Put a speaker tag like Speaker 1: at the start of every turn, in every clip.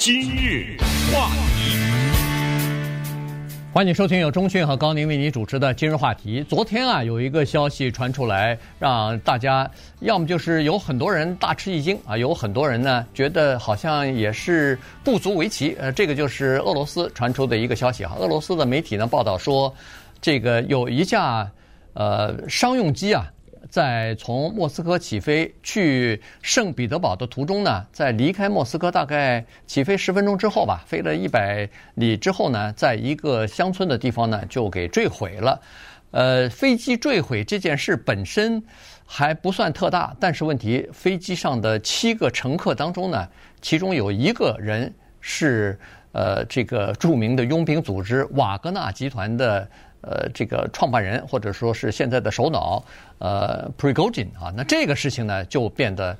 Speaker 1: 今日话题，
Speaker 2: 欢迎收听由中讯和高宁为您主持的今日话题。昨天啊，有一个消息传出来，让大家要么就是有很多人大吃一惊啊，有很多人呢觉得好像也是不足为奇。呃，这个就是俄罗斯传出的一个消息啊。俄罗斯的媒体呢报道说，这个有一架呃商用机啊。在从莫斯科起飞去圣彼得堡的途中呢，在离开莫斯科大概起飞十分钟之后吧，飞了一百里之后呢，在一个乡村的地方呢就给坠毁了。呃，飞机坠毁这件事本身还不算特大，但是问题，飞机上的七个乘客当中呢，其中有一个人是呃这个著名的佣兵组织瓦格纳集团的。呃，这个创办人或者说是现在的首脑，呃，Prigozhin 啊，那这个事情呢就变得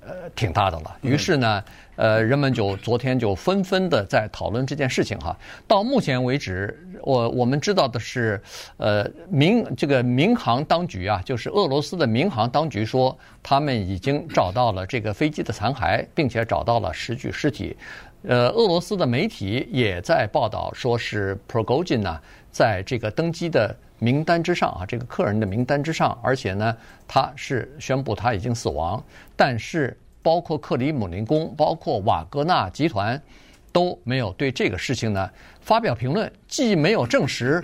Speaker 2: 呃挺大的了。于是呢，呃，人们就昨天就纷纷的在讨论这件事情哈。到目前为止，我我们知道的是，呃，民这个民航当局啊，就是俄罗斯的民航当局说，他们已经找到了这个飞机的残骸，并且找到了十具尸体。呃，俄罗斯的媒体也在报道，说是 Prigozhin 呢。在这个登机的名单之上啊，这个客人的名单之上，而且呢，他是宣布他已经死亡。但是，包括克里姆林宫、包括瓦格纳集团都没有对这个事情呢发表评论，既没有证实，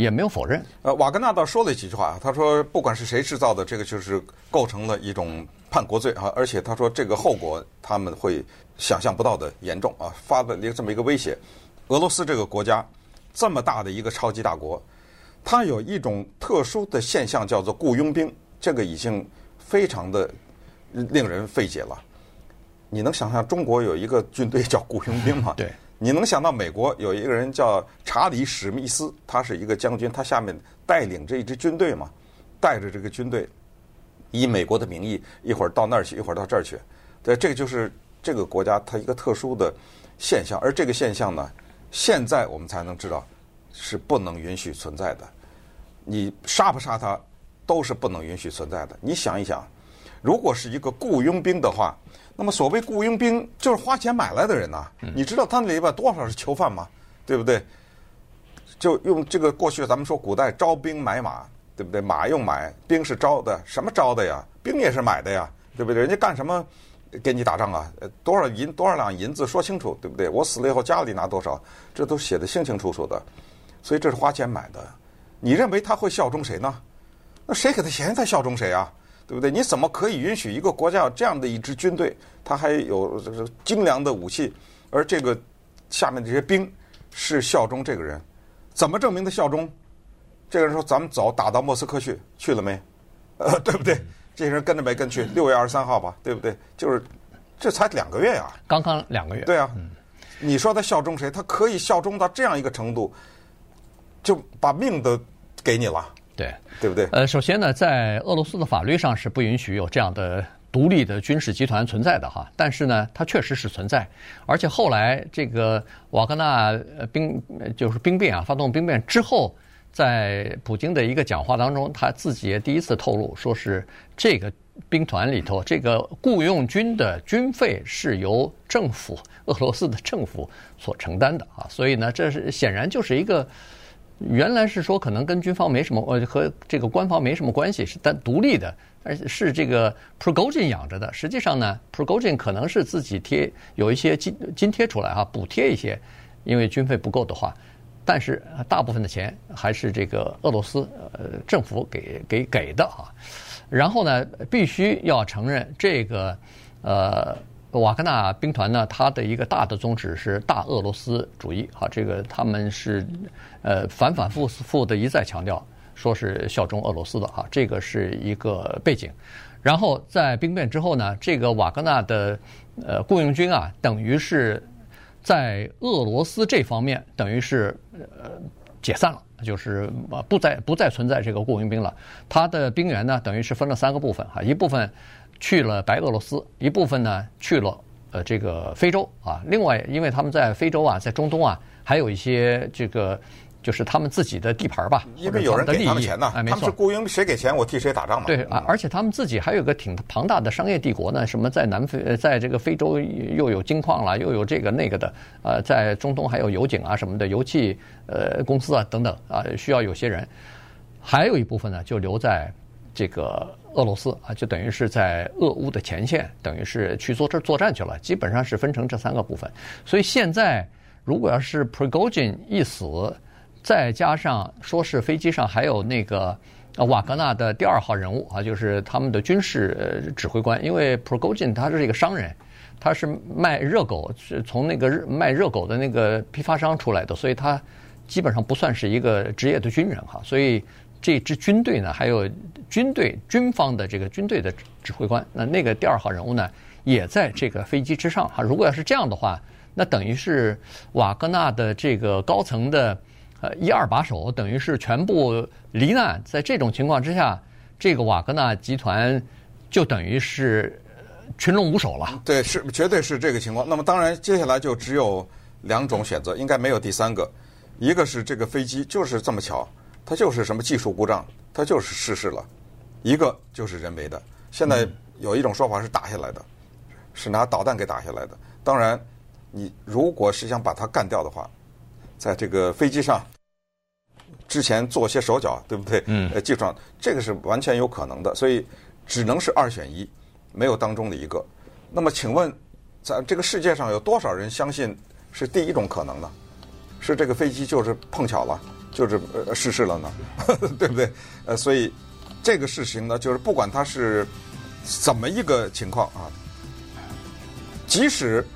Speaker 2: 也没有否认。
Speaker 3: 呃，瓦格纳倒说了几句话，他说，不管是谁制造的，这个就是构成了一种叛国罪啊，而且他说这个后果他们会想象不到的严重啊，发的这么一个威胁。俄罗斯这个国家。这么大的一个超级大国，它有一种特殊的现象，叫做雇佣兵。这个已经非常的令人费解了。你能想象中国有一个军队叫雇佣兵吗？
Speaker 2: 对。
Speaker 3: 你能想到美国有一个人叫查理史密斯，他是一个将军，他下面带领着一支军队嘛？带着这个军队，以美国的名义，一会儿到那儿去，一会儿到这儿去。对，这个就是这个国家它一个特殊的现象，而这个现象呢？现在我们才能知道，是不能允许存在的。你杀不杀他，都是不能允许存在的。你想一想，如果是一个雇佣兵的话，那么所谓雇佣兵就是花钱买来的人呐。你知道他那里边多少是囚犯吗？对不对？就用这个过去咱们说古代招兵买马，对不对？马用买，兵是招的，什么招的呀？兵也是买的呀，对不对？人家干什么？给你打仗啊？多少银多少两银子说清楚，对不对？我死了以后家里拿多少，这都写得清清楚楚的。所以这是花钱买的。你认为他会效忠谁呢？那谁给他钱他效忠谁啊？对不对？你怎么可以允许一个国家有这样的一支军队？他还有这个精良的武器，而这个下面这些兵是效忠这个人？怎么证明他效忠？这个人说：“咱们走，打到莫斯科去，去了没？呃，对不对？”这些人跟着没跟去？六月二十三号吧，对不对？就是这才两个月呀，
Speaker 2: 刚刚两个月。
Speaker 3: 对啊，你说他效忠谁？他可以效忠到这样一个程度，就把命都给你了。
Speaker 2: 对，
Speaker 3: 对不对？
Speaker 2: 呃，首先呢，在俄罗斯的法律上是不允许有这样的独立的军事集团存在的哈。但是呢，它确实是存在，而且后来这个瓦格纳兵就是兵变啊，发动兵变之后。在普京的一个讲话当中，他自己也第一次透露，说是这个兵团里头，这个雇佣军的军费是由政府俄罗斯的政府所承担的啊，所以呢，这是显然就是一个原来是说可能跟军方没什么呃和这个官方没什么关系，是单独立的，而是这个 Progogin 养着的。实际上呢 Progogin 可能是自己贴有一些津津贴出来哈，补贴一些，因为军费不够的话。但是大部分的钱还是这个俄罗斯呃政府给给给的啊，然后呢，必须要承认这个呃瓦格纳兵团呢，它的一个大的宗旨是大俄罗斯主义哈，这个他们是呃反反复复的一再强调，说是效忠俄罗斯的哈，这个是一个背景。然后在兵变之后呢，这个瓦格纳的呃雇佣军啊，等于是。在俄罗斯这方面，等于是呃解散了，就是不再不再存在这个雇佣兵了。他的兵员呢，等于是分了三个部分哈，一部分去了白俄罗斯，一部分呢去了呃这个非洲啊。另外，因为他们在非洲啊，在中东啊，还有一些这个就是他们自己的地盘吧，
Speaker 3: 因为有人给他们钱呢，
Speaker 2: 哎，没错，
Speaker 3: 他们是雇佣，谁给钱我替谁打仗嘛。
Speaker 2: 对啊，而且他们自己还有个挺庞大的商业帝国呢，什么在南非，在这个非洲又有金矿了，又有这个那个的，呃，在中东还有油井啊什么的，油气呃公司啊等等啊，需要有些人，还有一部分呢就留在这个俄罗斯啊，就等于是在俄乌的前线，等于是去做这作战去了，基本上是分成这三个部分，所以现在如果要是 Prigozhin 一死。再加上说是飞机上还有那个瓦格纳的第二号人物啊，就是他们的军事指挥官。因为 Prigozhin 他是一个商人，他是卖热狗，是从那个卖热狗的那个批发商出来的，所以他基本上不算是一个职业的军人哈。所以这支军队呢，还有军队军方的这个军队的指挥官，那那个第二号人物呢，也在这个飞机之上哈。如果要是这样的话，那等于是瓦格纳的这个高层的。呃，一二把手等于是全部罹难，在这种情况之下，这个瓦格纳集团就等于是群龙无首了。
Speaker 3: 对，是绝对是这个情况。那么当然，接下来就只有两种选择，应该没有第三个。一个是这个飞机就是这么巧，它就是什么技术故障，它就是失事了；一个就是人为的。现在有一种说法是打下来的，是拿导弹给打下来的。当然，你如果是想把它干掉的话。在这个飞机上之前做些手脚，对不对？嗯。呃，技术上这个是完全有可能的，所以只能是二选一，没有当中的一个。那么，请问，在这个世界上有多少人相信是第一种可能呢？是这个飞机就是碰巧了，就是呃失事了呢？对不对？呃，所以这个事情呢，就是不管他是怎么一个情况啊，即使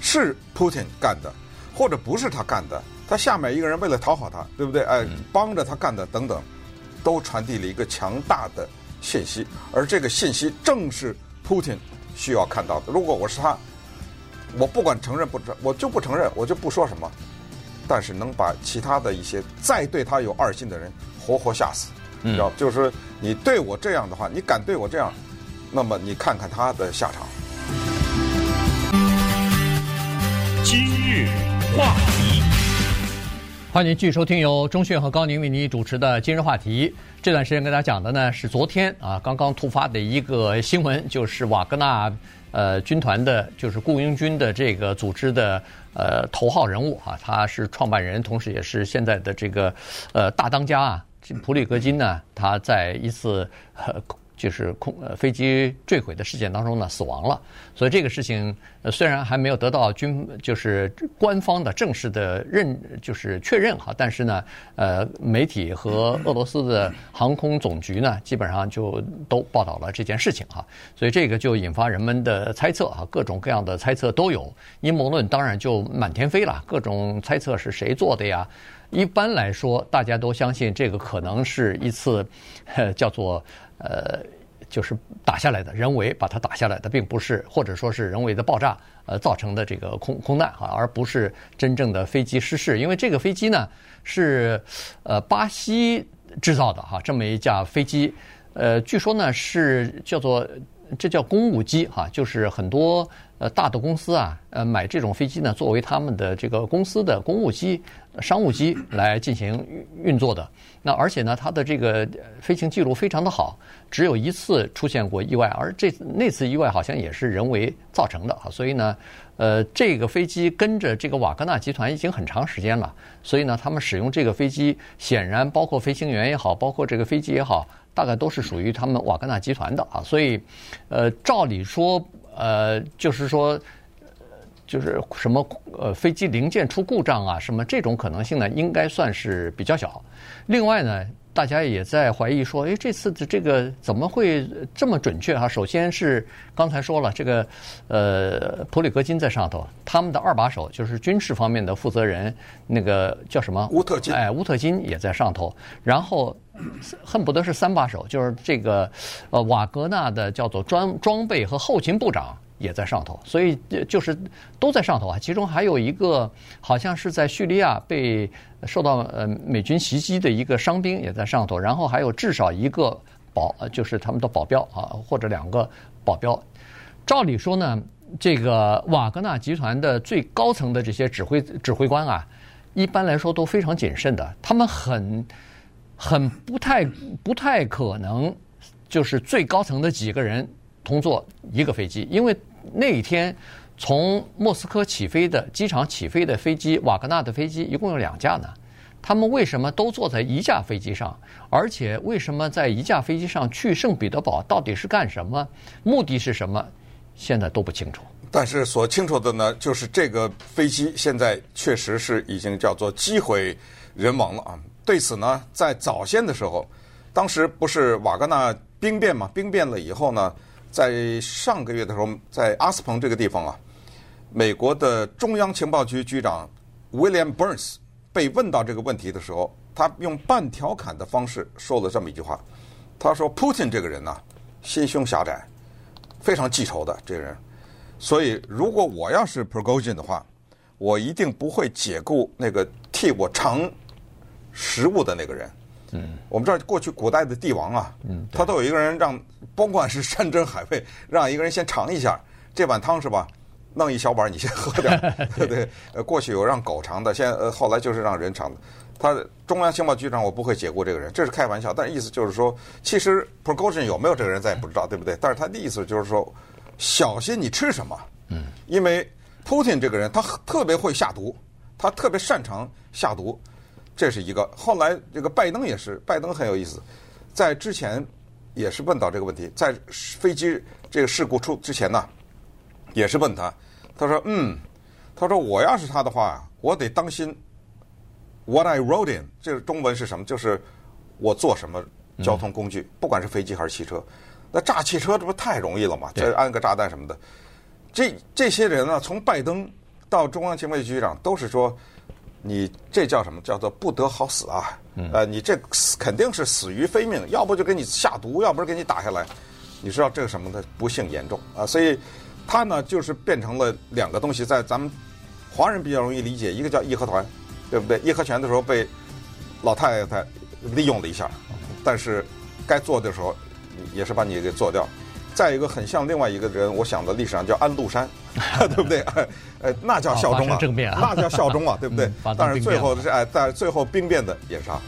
Speaker 3: 是 Putin 干的，或者不是他干的。他下面一个人为了讨好他，对不对？哎，帮着他干的等等，都传递了一个强大的信息，而这个信息正是 Putin 需要看到的。如果我是他，我不管承认不承，我就不承认，我就不说什么。但是能把其他的一些再对他有二心的人活活吓死，嗯知道？就是说你对我这样的话，你敢对我这样，那么你看看他的下场。
Speaker 1: 今日话题。
Speaker 2: 欢迎继续收听由钟讯和高宁为您主持的今日话题。这段时间跟大家讲的呢是昨天啊刚刚突发的一个新闻，就是瓦格纳呃军团的，就是雇佣军的这个组织的呃头号人物啊，他是创办人，同时也是现在的这个呃大当家啊，普里格金呢，他在一次呃。就是空呃飞机坠毁的事件当中呢死亡了，所以这个事情呃虽然还没有得到军就是官方的正式的认就是确认哈，但是呢呃媒体和俄罗斯的航空总局呢基本上就都报道了这件事情哈，所以这个就引发人们的猜测哈，各种各样的猜测都有，阴谋论当然就满天飞了，各种猜测是谁做的呀？一般来说大家都相信这个可能是一次 叫做。呃，就是打下来的，人为把它打下来的，并不是，或者说是人为的爆炸呃造成的这个空空难哈，而不是真正的飞机失事。因为这个飞机呢是呃巴西制造的哈，这么一架飞机，呃，据说呢是叫做这叫公务机哈，就是很多呃大的公司啊，呃买这种飞机呢作为他们的这个公司的公务机。商务机来进行运作的，那而且呢，它的这个飞行记录非常的好，只有一次出现过意外，而这那次意外好像也是人为造成的啊。所以呢，呃，这个飞机跟着这个瓦格纳集团已经很长时间了，所以呢，他们使用这个飞机，显然包括飞行员也好，包括这个飞机也好，大概都是属于他们瓦格纳集团的啊。所以，呃，照理说，呃，就是说。就是什么呃飞机零件出故障啊，什么这种可能性呢，应该算是比较小。另外呢，大家也在怀疑说，哎，这次的这个怎么会这么准确哈？首先是刚才说了，这个呃普里戈金在上头，他们的二把手就是军事方面的负责人，那个叫什么？
Speaker 3: 乌特金。
Speaker 2: 哎，乌特金也在上头。然后恨不得是三把手，就是这个呃瓦格纳的叫做装装备和后勤部长。也在上头，所以就是都在上头啊。其中还有一个好像是在叙利亚被受到呃美军袭击的一个伤兵也在上头，然后还有至少一个保，就是他们的保镖啊，或者两个保镖。照理说呢，这个瓦格纳集团的最高层的这些指挥指挥官啊，一般来说都非常谨慎的，他们很很不太不太可能就是最高层的几个人同坐一个飞机，因为那一天从莫斯科起飞的机场起飞的飞机，瓦格纳的飞机一共有两架呢。他们为什么都坐在一架飞机上？而且为什么在一架飞机上去圣彼得堡到底是干什么？目的是什么？现在都不清楚。
Speaker 3: 但是所清楚的呢，就是这个飞机现在确实是已经叫做机毁人亡了啊。对此呢，在早先的时候，当时不是瓦格纳兵变嘛？兵变了以后呢，在上个月的时候，在阿斯彭这个地方啊，美国的中央情报局局长 William Burns 被问到这个问题的时候，他用半调侃的方式说了这么一句话，他说：“Putin 这个人呢、心胸狭窄，非常记仇的这个人。”所以，如果我要是 Prigozhin 的话，我一定不会解雇那个替我尝食物的那个人。嗯，我们知道过去古代的帝王啊，嗯，他都有一个人让，甭管是山珍海味，让一个人先尝一下这碗汤是吧？弄一小碗你先喝点，对不对？呃，过去有让狗尝的，现在呃后来就是让人尝的。他中央情报局长我不会解雇这个人，这是开玩笑，但是意思就是说，其实 Prigozhin 有没有这个人咱也不知道，对不对？但是他的意思就是说。小心你吃什么，嗯，因为 Putin 这个人他特别会下毒，他特别擅长下毒，这是一个。后来这个拜登也是，拜登很有意思，在之前也是问到这个问题，在飞机这个事故出之前呢，也是问他，他说嗯，他说我要是他的话，我得当心 what I rode in，这个中文是什么？就是我坐什么交通工具，不管是飞机还是汽车。那炸汽车这不太容易了吗？这安个炸弹什么的，这这些人呢，从拜登到中央情报局局长，都是说，你这叫什么？叫做不得好死啊！呃，你这肯定是死于非命，要不就给你下毒，要不是给你打下来。你知道这个什么的不幸严重啊！所以他呢，就是变成了两个东西，在咱们华人比较容易理解，一个叫义和团，对不对？义和拳的时候被老太太利用了一下，但是该做的时候。也是把你给做掉，再一个很像另外一个人，我想的历史上叫安禄山，对不对？呃，那叫效忠啊，那叫效忠啊，对不对？但是最后是哎，在最后兵变的也是他。